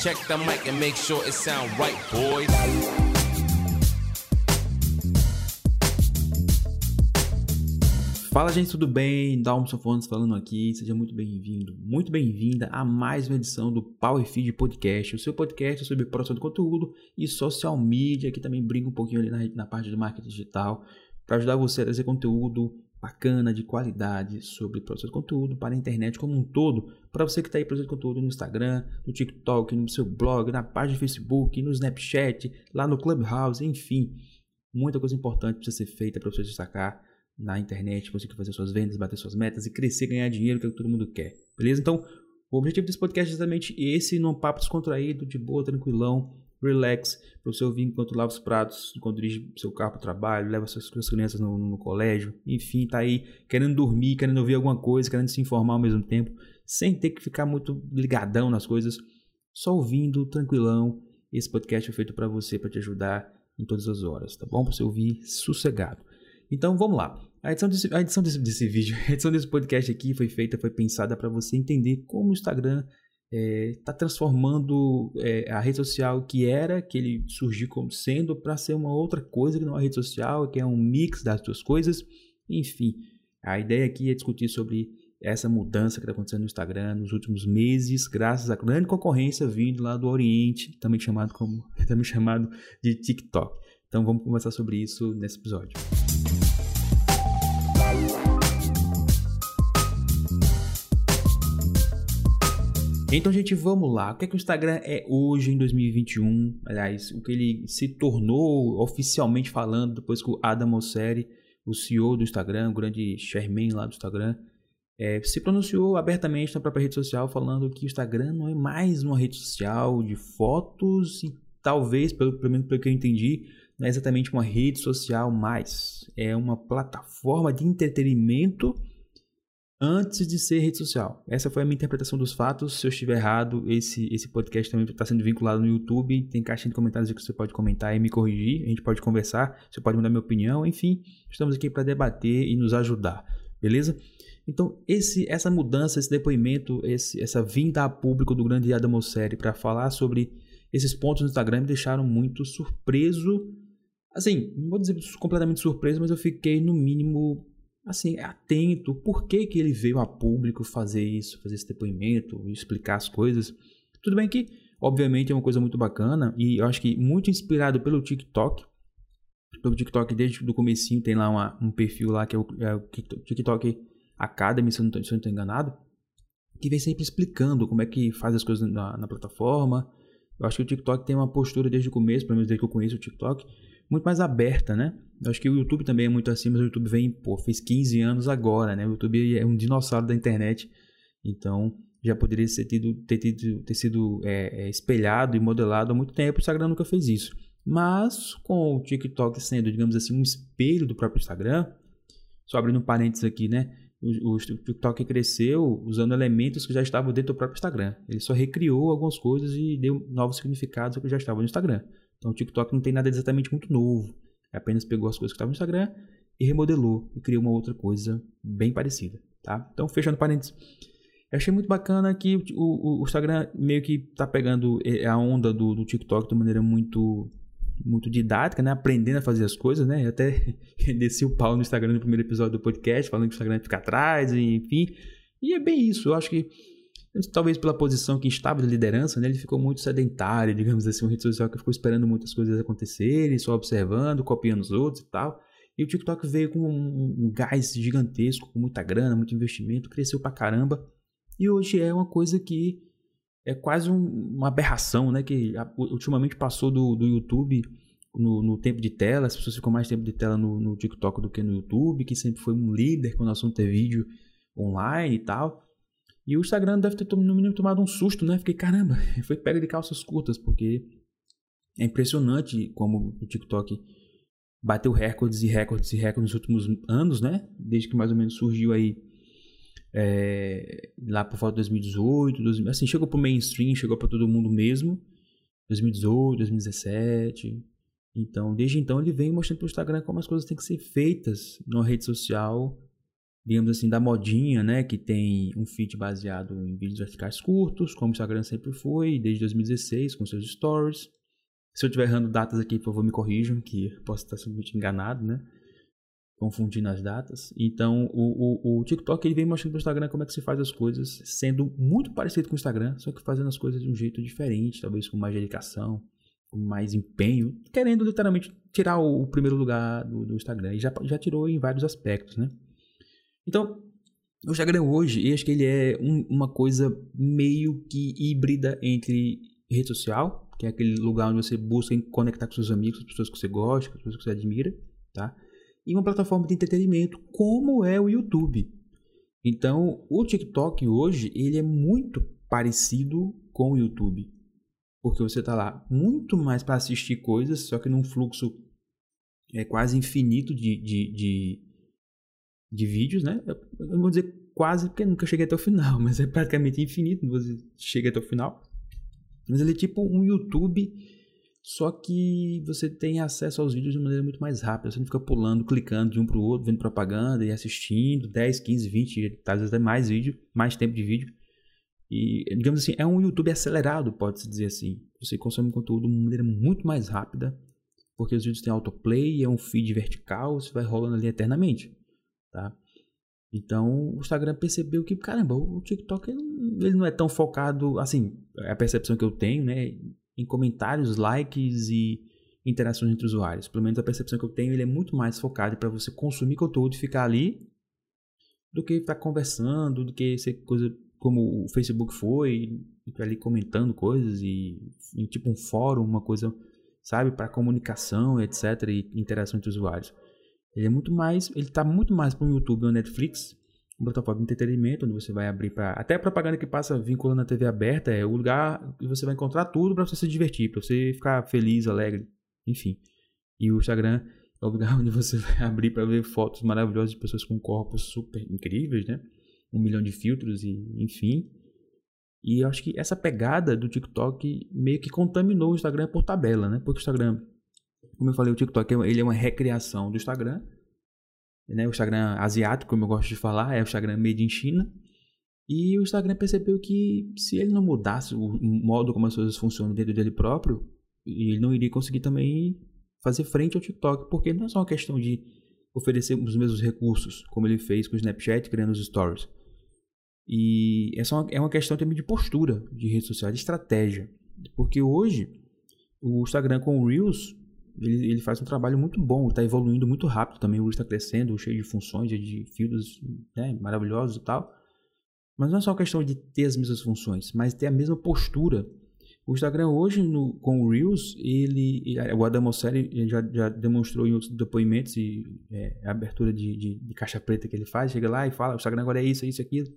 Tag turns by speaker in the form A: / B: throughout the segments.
A: Check the mic and make sure it sound right, boys.
B: Fala gente, tudo bem? Dalmson Fontes falando aqui, seja muito bem-vindo, muito bem-vinda a mais uma edição do Power Feed Podcast, o seu podcast sobre produção de conteúdo e social media, que também brinca um pouquinho ali na, na parte do marketing digital, para ajudar você a trazer conteúdo bacana, de qualidade sobre produção de conteúdo para a internet como um todo, para você que está aí produzindo conteúdo no Instagram, no TikTok, no seu blog, na página do Facebook, no Snapchat, lá no Clubhouse, enfim, muita coisa importante precisa ser feita para você destacar na internet, que fazer suas vendas, bater suas metas e crescer, ganhar dinheiro, que é o que todo mundo quer, beleza? Então, o objetivo desse podcast é exatamente esse, num papo descontraído, de boa, tranquilão, relax, para você ouvir enquanto lava os pratos, enquanto dirige seu carro para o trabalho, leva suas, suas crianças no, no, colégio, enfim, tá aí querendo dormir, querendo ouvir alguma coisa, querendo se informar ao mesmo tempo, sem ter que ficar muito ligadão nas coisas, só ouvindo, tranquilão. Esse podcast é feito para você, para te ajudar em todas as horas, tá bom? Para você ouvir sossegado. Então vamos lá. A edição, desse, a edição desse, desse vídeo, a edição desse podcast aqui foi feita, foi pensada para você entender como o Instagram está é, tá transformando é, a rede social que era, que ele surgiu como sendo, para ser uma outra coisa que não é rede social, que é um mix das duas coisas. Enfim, a ideia aqui é discutir sobre essa mudança que está acontecendo no Instagram nos últimos meses, graças à grande concorrência vindo lá do Oriente, também chamado como também chamado de TikTok. Então vamos conversar sobre isso nesse episódio. Então, gente, vamos lá. O que é que o Instagram é hoje, em 2021? Aliás, o que ele se tornou oficialmente falando depois que o Adam Mosseri, o CEO do Instagram, o grande chairman lá do Instagram, é, se pronunciou abertamente na própria rede social falando que o Instagram não é mais uma rede social de fotos e talvez, pelo, pelo menos pelo que eu entendi, não é exatamente uma rede social mais. É uma plataforma de entretenimento antes de ser rede social. Essa foi a minha interpretação dos fatos. Se eu estiver errado, esse, esse podcast também está sendo vinculado no YouTube. Tem caixinha de comentários que você pode comentar e me corrigir. A gente pode conversar, você pode mudar minha opinião. Enfim, estamos aqui para debater e nos ajudar, beleza? Então, esse, essa mudança, esse depoimento, esse, essa vinda a público do grande Adam Mosseri para falar sobre esses pontos no Instagram me deixaram muito surpreso. Assim, não vou dizer completamente surpreso, mas eu fiquei no mínimo assim, atento, por que, que ele veio a público fazer isso, fazer esse depoimento, explicar as coisas. Tudo bem que, obviamente, é uma coisa muito bacana e eu acho que muito inspirado pelo TikTok. Pelo TikTok, desde o comecinho, tem lá uma, um perfil lá que é o, é o TikTok Academy, se eu não estou enganado, que vem sempre explicando como é que faz as coisas na, na plataforma. Eu acho que o TikTok tem uma postura desde o começo, pelo menos desde que eu conheço o TikTok, muito mais aberta, né? Eu acho que o YouTube também é muito assim, mas o YouTube vem, pô, fez 15 anos agora, né? O YouTube é um dinossauro da internet, então já poderia ter, tido, ter, tido, ter sido é, é, espelhado e modelado há muito tempo. O Instagram nunca fez isso. Mas com o TikTok sendo, digamos assim, um espelho do próprio Instagram, só abrindo parênteses aqui, né? O, o TikTok cresceu usando elementos que já estavam dentro do próprio Instagram. Ele só recriou algumas coisas e deu novos significados ao que já estava no Instagram. Então o TikTok não tem nada exatamente muito novo. Apenas pegou as coisas que estavam no Instagram e remodelou e criou uma outra coisa bem parecida, tá? Então, fechando parênteses. Eu achei muito bacana que o, o, o Instagram meio que tá pegando a onda do, do, TikTok de maneira muito muito didática, né? Aprendendo a fazer as coisas, né? Eu até desci o pau no Instagram no primeiro episódio do podcast, falando que o Instagram fica atrás, enfim. E é bem isso. Eu acho que talvez pela posição que estava de liderança, né, ele ficou muito sedentário, digamos assim, uma rede social que ficou esperando muitas coisas acontecerem, só observando, copiando os outros e tal. E o TikTok veio com um gás gigantesco, com muita grana, muito investimento, cresceu pra caramba. E hoje é uma coisa que é quase um, uma aberração, né? Que ultimamente passou do, do YouTube no, no, tempo de tela, as pessoas ficam mais tempo de tela no, no TikTok do que no YouTube, que sempre foi um líder quando o assunto é vídeo online e tal. E o Instagram deve ter, no mínimo, tomado um susto, né? Fiquei, caramba, foi pega de calças curtas, porque é impressionante como o TikTok bateu recordes e recordes e recordes nos últimos anos, né? Desde que mais ou menos surgiu aí é, lá por volta de 2018, 2000, assim, chegou pro mainstream, chegou para todo mundo mesmo. 2018, 2017. Então, desde então ele vem mostrando pro Instagram como as coisas têm que ser feitas numa rede social digamos assim, da modinha, né? Que tem um feed baseado em vídeos verticais curtos, como o Instagram sempre foi, desde 2016, com seus stories. Se eu estiver errando datas aqui, por favor, me corrijam, que posso estar simplesmente enganado, né? Confundindo as datas. Então, o, o, o TikTok ele vem mostrando para o Instagram como é que se faz as coisas, sendo muito parecido com o Instagram, só que fazendo as coisas de um jeito diferente, talvez com mais dedicação, com mais empenho, querendo literalmente tirar o, o primeiro lugar do, do Instagram. E já, já tirou em vários aspectos, né? Então, o Instagram hoje, eu acho que ele é um, uma coisa meio que híbrida entre rede social, que é aquele lugar onde você busca conectar com seus amigos, as pessoas que você gosta, as pessoas que você admira, tá? E uma plataforma de entretenimento, como é o YouTube. Então, o TikTok hoje, ele é muito parecido com o YouTube. Porque você está lá muito mais para assistir coisas, só que num fluxo é quase infinito de, de, de de vídeos, né? Eu não vou dizer quase porque nunca cheguei até o final, mas é praticamente infinito, você chega até o final. Mas ele é tipo um YouTube, só que você tem acesso aos vídeos de maneira muito mais rápida. Você não fica pulando, clicando de um para o outro, vendo propaganda e assistindo 10, 15, 20, às vezes até mais vídeo, mais tempo de vídeo. E, digamos assim, é um YouTube acelerado, pode-se dizer assim. Você consome conteúdo de uma maneira muito mais rápida, porque os vídeos têm autoplay, é um feed vertical, você vai rolando ali eternamente tá? Então o Instagram percebeu que, caramba, o TikTok ele não é tão focado, assim, é a percepção que eu tenho, né, em comentários, likes e interações entre usuários. Pelo menos a percepção que eu tenho, ele é muito mais focado para você consumir conteúdo e ficar ali do que estar conversando, do que ser coisa como o Facebook foi, ali comentando coisas e, tipo um fórum, uma coisa, sabe, para comunicação, etc, e interação entre usuários. Ele é muito mais, ele tá muito mais para o YouTube ou Netflix, plataforma de entretenimento, onde você vai abrir para até a propaganda que passa vinculando a TV aberta é o lugar que você vai encontrar tudo para você se divertir, para você ficar feliz, alegre, enfim. E o Instagram é o lugar onde você vai abrir para ver fotos maravilhosas de pessoas com corpos super incríveis, né? Um milhão de filtros e enfim. E eu acho que essa pegada do TikTok meio que contaminou o Instagram por tabela, né? Porque o Instagram como eu falei, o TikTok ele é uma recriação do Instagram. Né? O Instagram asiático, como eu gosto de falar, é o Instagram made in China. E o Instagram percebeu que se ele não mudasse o modo como as coisas funcionam dentro dele próprio, ele não iria conseguir também fazer frente ao TikTok, porque não é só uma questão de oferecer os mesmos recursos, como ele fez com o Snapchat, criando os stories. E essa é uma, é uma questão também de postura de rede social, de estratégia. Porque hoje, o Instagram com o Reels ele, ele faz um trabalho muito bom, está evoluindo muito rápido também, o Reels está crescendo, cheio de funções, de filtros né, maravilhosos e tal. Mas não é só questão de ter as mesmas funções, mas ter a mesma postura. O Instagram hoje, no, com o Reels, ele, o Adam Mosseri já, já demonstrou em outros depoimentos e é, a abertura de, de, de, caixa preta que ele faz, chega lá e fala, o Instagram agora é isso, é isso, aquilo.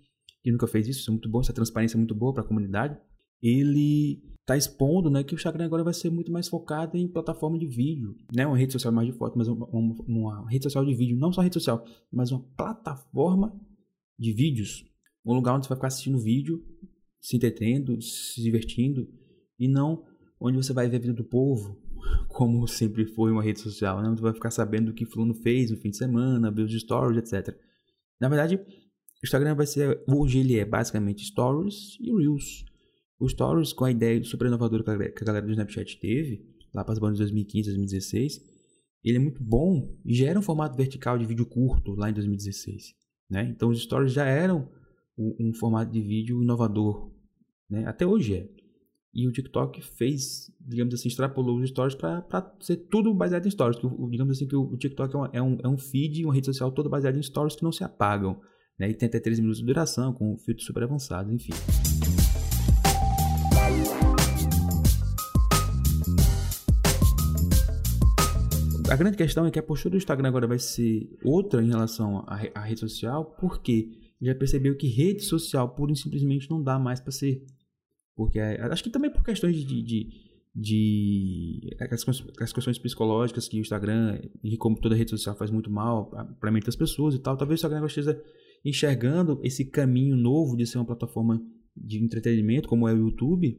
B: E nunca fez isso, isso é muito bom, essa transparência é muito boa para a comunidade. Ele está expondo né, que o Instagram agora vai ser muito mais focado em plataforma de vídeo. Né? Uma rede social mais de foto, mas uma, uma, uma rede social de vídeo. Não só rede social, mas uma plataforma de vídeos. Um lugar onde você vai ficar assistindo vídeo, se entretendo, se divertindo. E não onde você vai ver a vida do povo, como sempre foi uma rede social. Né? Onde você vai ficar sabendo o que fulano fez no fim de semana, ver os stories, etc. Na verdade, o Instagram vai ser... Hoje ele é basicamente stories e reels. O Stories, com a ideia super inovadora que a galera do Snapchat teve, lá para as bandas de 2015, 2016, ele é muito bom e já era um formato vertical de vídeo curto lá em 2016. Né? Então os Stories já eram um, formato de vídeo inovador. Né? Até hoje é. E o TikTok fez, digamos assim, extrapolou os stories para ser tudo baseado em stories. digamos assim que o, TikTok é um, é um feed, uma rede social toda baseada em stories que não se apagam. Né? E tem até 13 minutos de duração, com filtros super avançados, enfim. A grande questão é que a postura do Instagram agora vai ser outra em relação à, à rede social, porque já percebeu que rede social pura e simplesmente não dá mais para ser. Porque é, acho que também por questões de, de, de as, as, questões psicológicas que o Instagram e como toda rede social faz muito mal para muitas pessoas e tal, talvez o Instagram esteja enxergando esse caminho novo de ser uma plataforma de entretenimento como é o YouTube.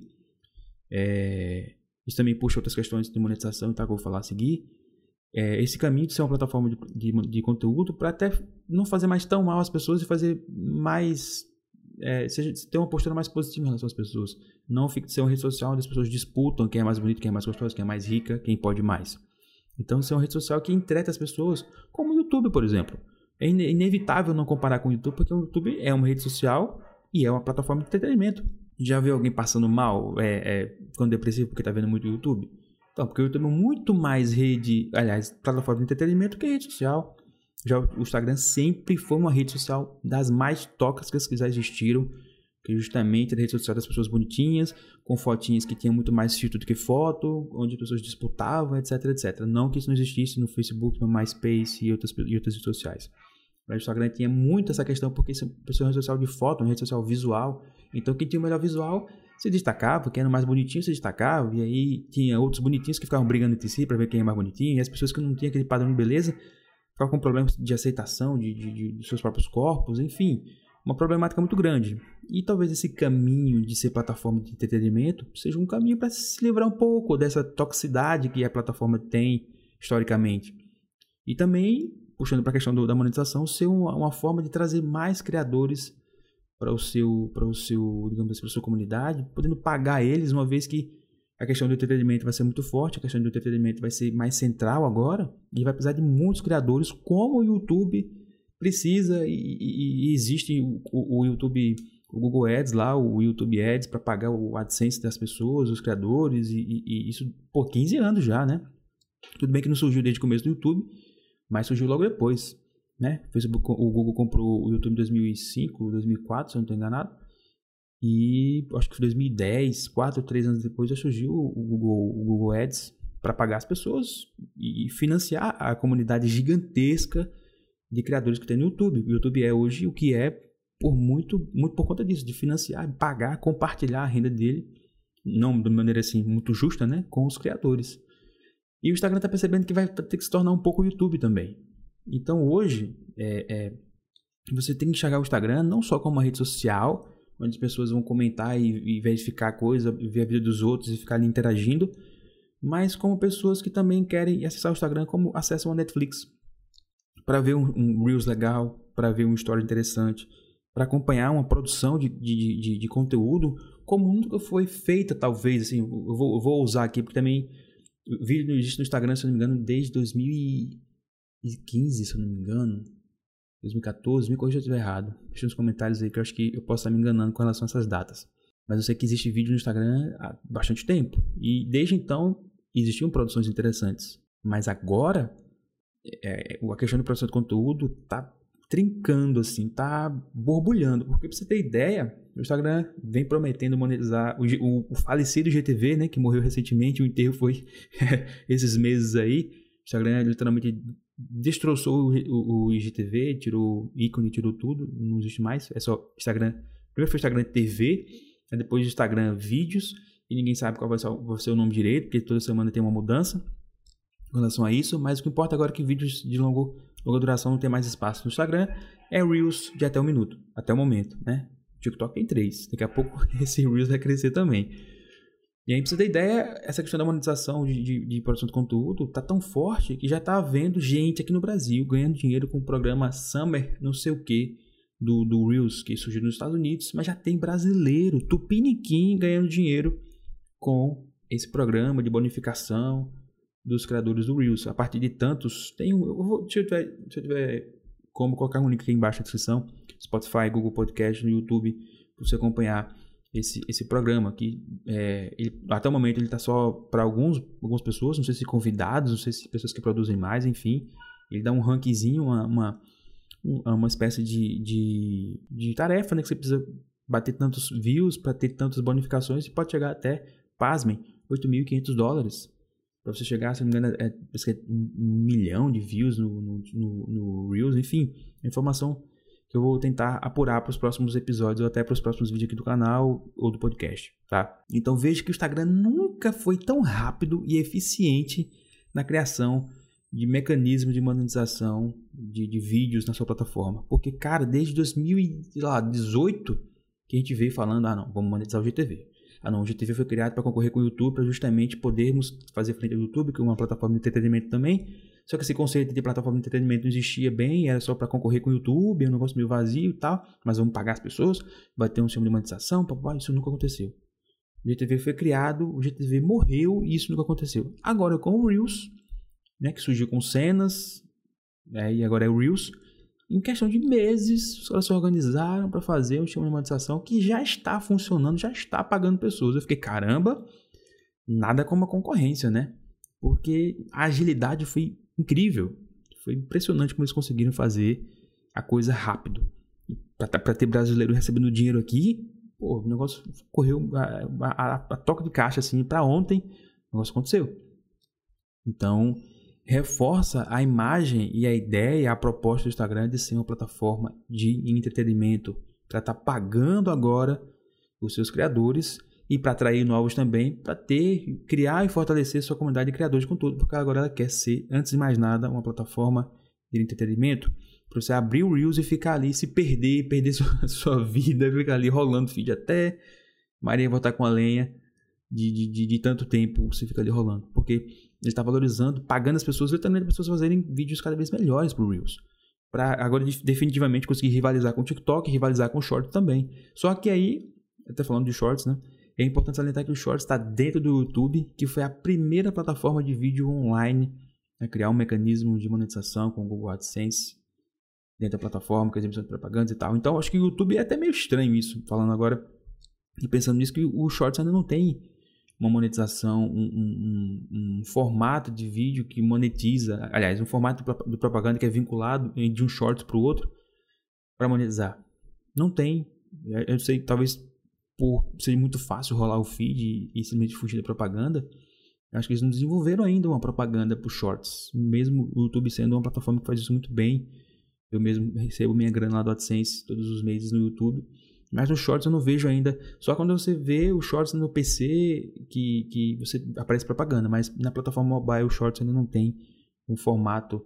B: É, isso também puxa outras questões de monetização e tal que eu vou falar a seguir é, esse caminho de ser uma plataforma de, de, de conteúdo para até não fazer mais tão mal às pessoas e fazer mais. É, seja, ter uma postura mais positiva em relação às pessoas. Não ser uma rede social onde as pessoas disputam quem é mais bonito, quem é mais gostoso, quem é mais rica, quem pode mais. Então, é uma rede social que entreta as pessoas, como o YouTube, por exemplo. É inevitável não comparar com o YouTube, porque o YouTube é uma rede social e é uma plataforma de entretenimento. Já viu alguém passando mal, é, é, ficando depressivo porque está vendo muito YouTube? Então, porque o YouTube é muito mais rede, aliás, plataforma de entretenimento que rede social. Já o Instagram sempre foi uma rede social das mais tóxicas que já existiram, que justamente era a rede social das pessoas bonitinhas, com fotinhas que tinham muito mais filtro do que foto, onde as pessoas disputavam, etc, etc. Não que isso não existisse no Facebook, no MySpace e outras, e outras redes sociais. Mas o Instagram tinha muito essa questão, porque isso é uma rede social de foto, uma rede social visual. Então, quem tinha o melhor visual se destacava, quem era mais bonitinho se destacava, e aí tinha outros bonitinhos que ficavam brigando entre si para ver quem é mais bonitinho, e as pessoas que não tinham aquele padrão de beleza ficavam com problemas de aceitação de, de, de, seus próprios corpos, enfim, uma problemática muito grande. E talvez esse caminho de ser plataforma de entretenimento seja um caminho para se livrar um pouco dessa toxicidade que a plataforma tem historicamente. E também, puxando para a questão do, da monetização, ser uma, uma forma de trazer mais criadores para o seu, para o seu, digamos assim, para sua comunidade, podendo pagar eles, uma vez que a questão do entretenimento vai ser muito forte, a questão do entretenimento vai ser mais central agora, e vai precisar de muitos criadores, como o YouTube precisa e, e, e existe o, o, YouTube, o Google Ads lá, o YouTube Ads para pagar o AdSense das pessoas, os criadores, e, e, isso por 15 anos já, né? Tudo bem que não surgiu desde o começo do YouTube, mas surgiu logo depois né? Facebook, o Google comprou o YouTube em 2005, 2004, se eu não estou enganado. E acho que foi 2010, 4 ou 3 anos depois, já surgiu o Google, o Google Ads para pagar as pessoas e financiar a comunidade gigantesca de criadores que tem no YouTube. O YouTube é hoje o que é por muito, muito por conta disso, de financiar, pagar, compartilhar a renda dele, não de maneira assim muito justa, né, com os criadores. E o Instagram está percebendo que vai ter que se tornar um pouco o YouTube também. Então hoje, é, é, você tem que enxergar o Instagram não só como uma rede social, onde as pessoas vão comentar e, e verificar coisa, ver a vida dos outros e ficar ali interagindo, mas como pessoas que também querem acessar o Instagram como acessam a Netflix para ver um, um, Reels legal, para ver uma história interessante, para acompanhar uma produção de, de, de, de, conteúdo como nunca foi feita, talvez. Assim, eu vou, eu vou usar aqui, porque também vídeo existe no Instagram, se não me engano, desde 2000 2015, se eu não me engano. 2014, me corrija se eu estiver errado. Deixa nos comentários aí que eu acho que eu posso estar me enganando com relação a essas datas. Mas eu sei que existe vídeo no Instagram há bastante tempo. E desde então existiam produções interessantes. Mas agora, é, a questão de produção de conteúdo tá trincando, assim, tá borbulhando. Porque pra você ter ideia, o Instagram vem prometendo monetizar o, o, o falecido GTV, né, que morreu recentemente, o enterro foi esses meses aí. O Instagram literalmente destroçou o, o, IGTV, tirou ícone, tirou tudo, não existe mais. É só Instagram. Primeiro foi Instagram TV, depois Instagram Vídeos, e ninguém sabe qual vai ser, o nome direito, porque toda semana tem uma mudança com relação a isso. Mas o que importa agora é que vídeos de longo, longa duração não tem mais espaço no Instagram. É Reels de até um minuto, até o momento, né? TikTok tem três. Daqui a pouco esse Reels vai crescer também. E aí, pra você ter ideia, essa questão da monetização de, de, de, produção de conteúdo tá tão forte que já tá havendo gente aqui no Brasil ganhando dinheiro com o programa Summer, não sei o que, do, do Reels, que surgiu nos Estados Unidos, mas já tem brasileiro, tupiniquim, ganhando dinheiro com esse programa de bonificação dos criadores do Reels. A partir de tantos, tem um. Eu vou, se, eu tiver, se eu tiver como colocar um link aqui embaixo na descrição: Spotify, Google Podcast, no YouTube, para você acompanhar esse, esse programa que é, ele, até o momento ele está só para alguns algumas pessoas não sei se convidados não sei se pessoas que produzem mais enfim. Ele dá um rankzinho uma uma, uma espécie de, de, de tarefa né que você precisa bater tantos views para ter tantas bonificações e pode chegar até pasmem 8.500 dólares. Para você chegar se não me engano é, é um milhão de views no, no, no, no Reels enfim informação que eu vou tentar apurar para os próximos episódios ou até para os próximos vídeos aqui do canal ou do podcast, tá? Então veja que o Instagram nunca foi tão rápido e eficiente na criação de mecanismos de monetização de, de vídeos na sua plataforma. Porque, cara, desde 2018 que a gente veio falando, ah não, vamos monetizar o GTV. Ah, não, o GTV foi criado para concorrer com o YouTube, para justamente podermos fazer frente ao YouTube, que é uma plataforma de entretenimento também. Só que esse conceito de plataforma de entretenimento não existia bem, era só para concorrer com o YouTube, é um negócio meio vazio e tal, mas vamos pagar as pessoas, vai ter um sistema de monetização, papai, isso nunca aconteceu. O GTV foi criado, o GTV morreu e isso nunca aconteceu. Agora com o Reels, né, que surgiu com cenas, né, e agora é o Reels, em questão de meses, os caras se organizaram para fazer um sistema de monetização que já está funcionando, já está pagando pessoas. Eu fiquei, caramba, nada como a concorrência, né? Porque a agilidade foi incrível. Foi impressionante como eles conseguiram fazer a coisa rápido. Para ter brasileiro recebendo dinheiro aqui, pô, o negócio correu a, a, a toque de caixa assim para ontem, o negócio aconteceu. Então, reforça a imagem e a ideia, a proposta do Instagram de ser uma plataforma de entretenimento, para estar tá pagando agora os seus criadores e para atrair novos também, para ter, criar e fortalecer sua comunidade de criadores com tudo, porque agora ela quer ser, antes de mais nada, uma plataforma de entretenimento para você abrir o Reels e ficar ali, se perder, perder sua, sua vida, ficar ali rolando feed até Maria voltar com a lenha de, de, de, de tanto tempo você fica ali rolando. Porque ele está valorizando, pagando as pessoas, literalmente as pessoas fazerem vídeos cada vez melhores pro Reels. Para agora definitivamente conseguir rivalizar com o TikTok, rivalizar com o Short também. Só que aí, até falando de Shorts, né? É importante salientar que o Shorts está dentro do YouTube, que foi a primeira plataforma de vídeo online a criar um mecanismo de monetização com o Google AdSense dentro da plataforma, com emissões de propagandas e tal. Então, acho que o YouTube é até meio estranho isso, falando agora e pensando nisso, que o Shorts ainda não tem uma monetização, um, um, um, formato de vídeo que monetiza, aliás, um formato de propaganda que é vinculado de um Shorts para o outro para monetizar. Não tem. Eu sei, talvez por ser muito fácil rolar o feed e simplesmente fugir da propaganda, acho que eles não desenvolveram ainda uma propaganda para Shorts, mesmo o YouTube sendo uma plataforma que faz isso muito bem. Eu mesmo recebo minha grana lá do AdSense todos os meses no YouTube. Mas no Shorts eu não vejo ainda. Só quando você vê o Shorts no PC que, que você aparece propaganda. Mas na plataforma mobile o Shorts ainda não tem um formato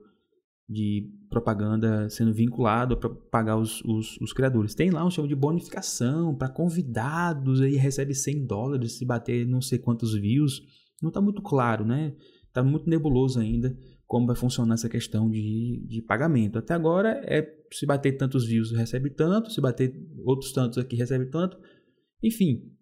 B: de propaganda sendo vinculado para pagar os, os, os, criadores. Tem lá um chama de bonificação para convidados, aí recebe 100 dólares se bater não sei quantos views. Não está muito claro, né? Está muito nebuloso ainda como vai funcionar essa questão de, de pagamento. Até agora é se bater tantos views recebe tanto, se bater outros tantos aqui recebe tanto. Enfim,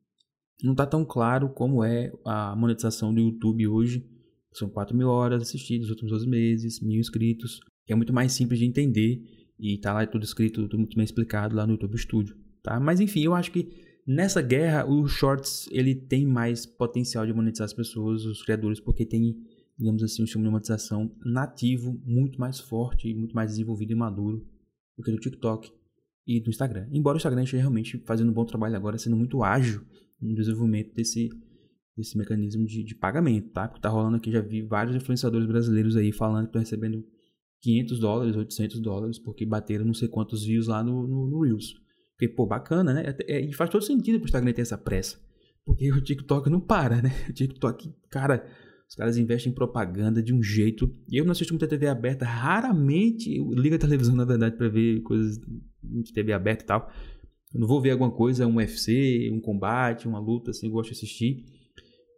B: não está tão claro como é a monetização do YouTube hoje. São 4 mil horas assistidas nos últimos 12 meses, mil inscritos. É muito mais simples de entender e tá lá tudo escrito, tudo muito bem explicado lá no YouTube Studio. Tá? Mas enfim, eu acho que nessa guerra o Shorts ele tem mais potencial de monetizar as pessoas, os criadores, porque tem digamos assim, um sistema de monetização nativo muito mais forte, muito mais desenvolvido e maduro do que do TikTok e do Instagram. Embora o Instagram esteja realmente fazendo um bom trabalho agora, sendo muito ágil no desenvolvimento desse, desse mecanismo de, de pagamento, tá? Porque tá rolando aqui, já vi vários influenciadores brasileiros aí falando que estão recebendo 500 dólares, 800 dólares, porque bateram não sei quantos views lá no, no, no Reels. Porque, pô, bacana, né? É, e faz todo sentido pro Instagram ter essa pressa. Porque o TikTok não para, né? O TikTok, cara, os caras investem em propaganda de um jeito. Eu não assisto muita TV aberta, raramente eu ligo a televisão, na verdade, para ver coisas de TV aberta e tal. Eu não vou ver alguma coisa, um UFC, um combate, uma luta, assim, eu gosto de assistir.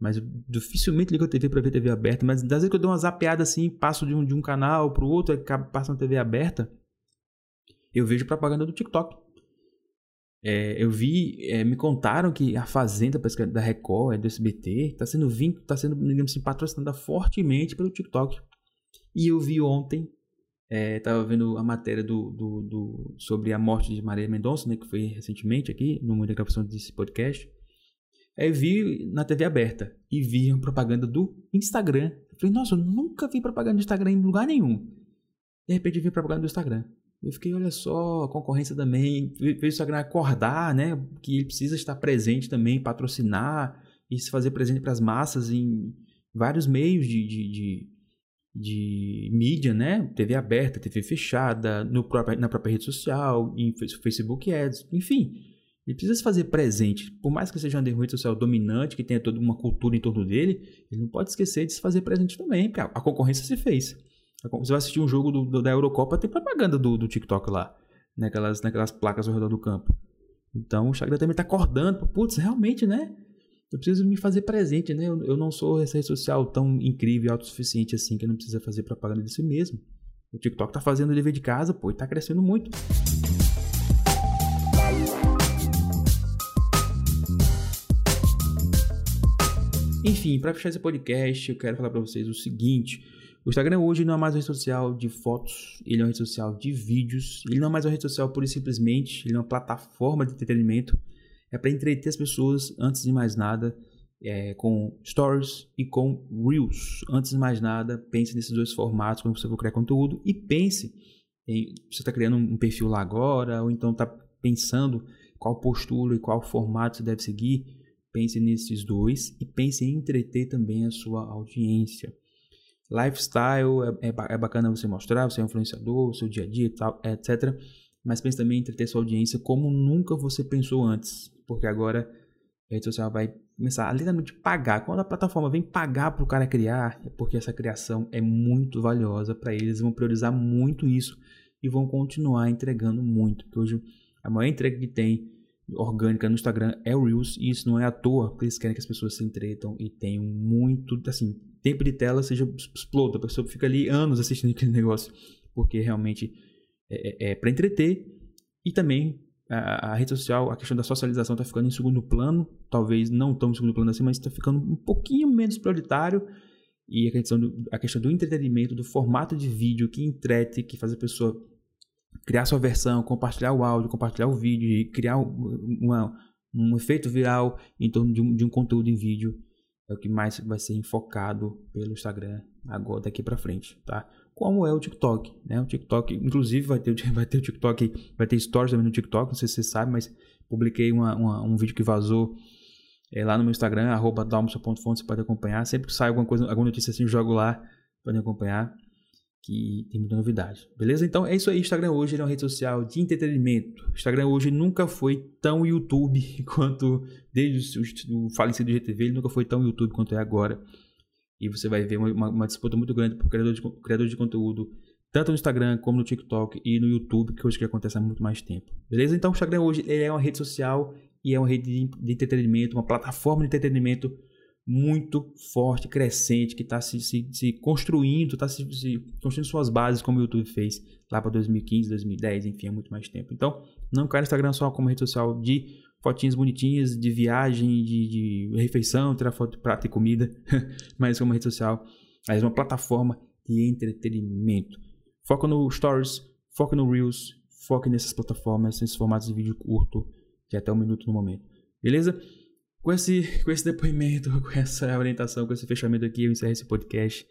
B: Mas dificilmente ligo a TV para ver TV aberta. Mas às vezes que eu dou uma zapeada assim, passo de um, de um canal pro outro, acabo passando TV aberta, eu vejo propaganda do TikTok. É, eu vi, é, me contaram que a Fazenda da Record, é do SBT, está sendo vindo, está sendo, digamos assim, patrocinada fortemente pelo TikTok. E eu vi ontem, estava é, vendo a matéria do, do, do, sobre a morte de Maria Mendonça, né, que foi recentemente aqui, no momento da gravação desse podcast. Aí eu vi na TV aberta e vi propaganda do Instagram. Eu falei, nossa, eu nunca vi propaganda do Instagram em lugar nenhum. De repente vi propaganda do Instagram. Eu fiquei, olha só, a concorrência também, fez o Instagram acordar, né? Que ele precisa estar presente também, patrocinar e se fazer presente para as massas em vários meios de, de, de, de, mídia, né? TV aberta, TV fechada, no próprio, na própria rede social, em Facebook Ads, enfim. Ele precisa se fazer presente. Por mais que seja uma rede social dominante, que tenha toda uma cultura em torno dele, ele não pode esquecer de se fazer presente também, porque a concorrência se fez. Você vai assistir um jogo do, do, da Eurocopa, tem propaganda do, do TikTok lá, naquelas, naquelas placas ao redor do campo. Então o Instagram também está acordando, putz, realmente, né? eu preciso me fazer presente, né? Eu, eu não sou essa rede social tão incrível e autossuficiente assim que eu não precisa fazer propaganda de si mesmo. O TikTok tá fazendo o dever de casa, pô, e tá crescendo muito. Enfim, para fechar esse podcast, eu quero falar para vocês o seguinte: o Instagram hoje não é mais uma rede social de fotos, ele é uma rede social de vídeos, ele não é mais uma rede social pura e simplesmente, ele é uma plataforma de entretenimento, é para entreter as pessoas antes de mais nada, é, com stories e com reels. Antes de mais nada, pense nesses dois formatos quando você for criar conteúdo e pense em você está criando um perfil lá agora ou então está pensando qual postura e qual formato você deve seguir. Pense nesses dois e pense em entreter também a sua audiência. Lifestyle é, é, é bacana você mostrar, você é influenciador, seu dia a dia, tal, etc. Mas pense também em entreter sua audiência como nunca você pensou antes, porque agora a rede social vai começar a literalmente pagar. Quando a plataforma vem pagar para o cara criar, é porque essa criação é muito valiosa para eles vão priorizar muito isso e vão continuar entregando muito. Porque hoje a maior entrega que tem orgânica no Instagram é o Reels, e isso não é à toa, porque eles querem que as pessoas se entretam e tenham muito, assim, tempo de tela seja exploda, a pessoa fica ali anos assistindo aquele negócio, porque realmente é, é, é para entreter. E também a, a, rede social, a questão da socialização está ficando em segundo plano, talvez não tão em segundo plano assim, mas está ficando um pouquinho menos prioritário. E a questão, do, a questão do entretenimento, do formato de vídeo que entrete, que faz a pessoa criar sua versão, compartilhar o áudio, compartilhar o vídeo criar uma, um efeito viral em torno de um, de um conteúdo em vídeo é o que mais vai ser enfocado pelo Instagram agora daqui para frente, tá? Como é o TikTok, né? O TikTok, inclusive vai ter, vai ter o TikTok, vai ter stories também no TikTok, não sei se você sabe, mas publiquei uma, uma, um vídeo que vazou é, lá no meu Instagram, arroba você pode acompanhar. Sempre que sai alguma coisa, alguma notícia assim, jogo lá, pode acompanhar que tem muita novidade. Beleza? Então é isso aí. Instagram hoje é uma rede social de entretenimento. Instagram hoje nunca foi tão YouTube quanto desde o, falecido GTV, ele nunca foi tão YouTube quanto é agora. E você vai ver uma, uma disputa muito grande por criador de, criador de conteúdo, tanto no Instagram como no TikTok e no YouTube, que hoje que acontece há muito mais tempo. Beleza? Então o Instagram hoje é uma rede social e é uma rede de, de entretenimento, uma plataforma de entretenimento muito forte, crescente, que está se, se, se, construindo, está se, se, construindo suas bases, como o YouTube fez lá para 2015, 2010, enfim, há muito mais tempo. Então, não quero Instagram só como rede social de fotinhas bonitinhas, de viagem, de, de refeição, tirar foto de prato e comida, mas como rede social, mas uma plataforma de entretenimento. Foca no Stories, foca no Reels, foca nessas plataformas, nesses formatos de vídeo curto, de até um minuto no momento. Beleza? Com esse, com esse depoimento, com essa orientação, com esse fechamento aqui, eu encerro esse podcast.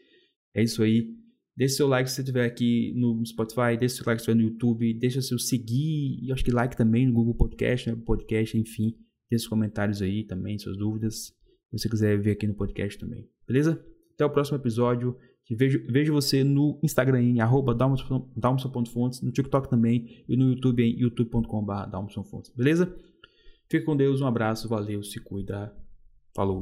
B: É isso aí. Deixe seu like se você estiver aqui no Spotify, deixe seu like se estiver no YouTube, deixe seu seguir, e acho que like também no Google Podcast, né? Podcast, enfim. Deixe comentários aí também, suas dúvidas. Se você quiser ver aqui no podcast também. Beleza? Até o próximo episódio. Vejo, vejo você no Instagram em arroba dalmson.fontes, no TikTok também e no YouTube em youtube.com.br dalmsonfontes. Beleza? Fica com Deus, um abraço, valeu, se cuida. Falou.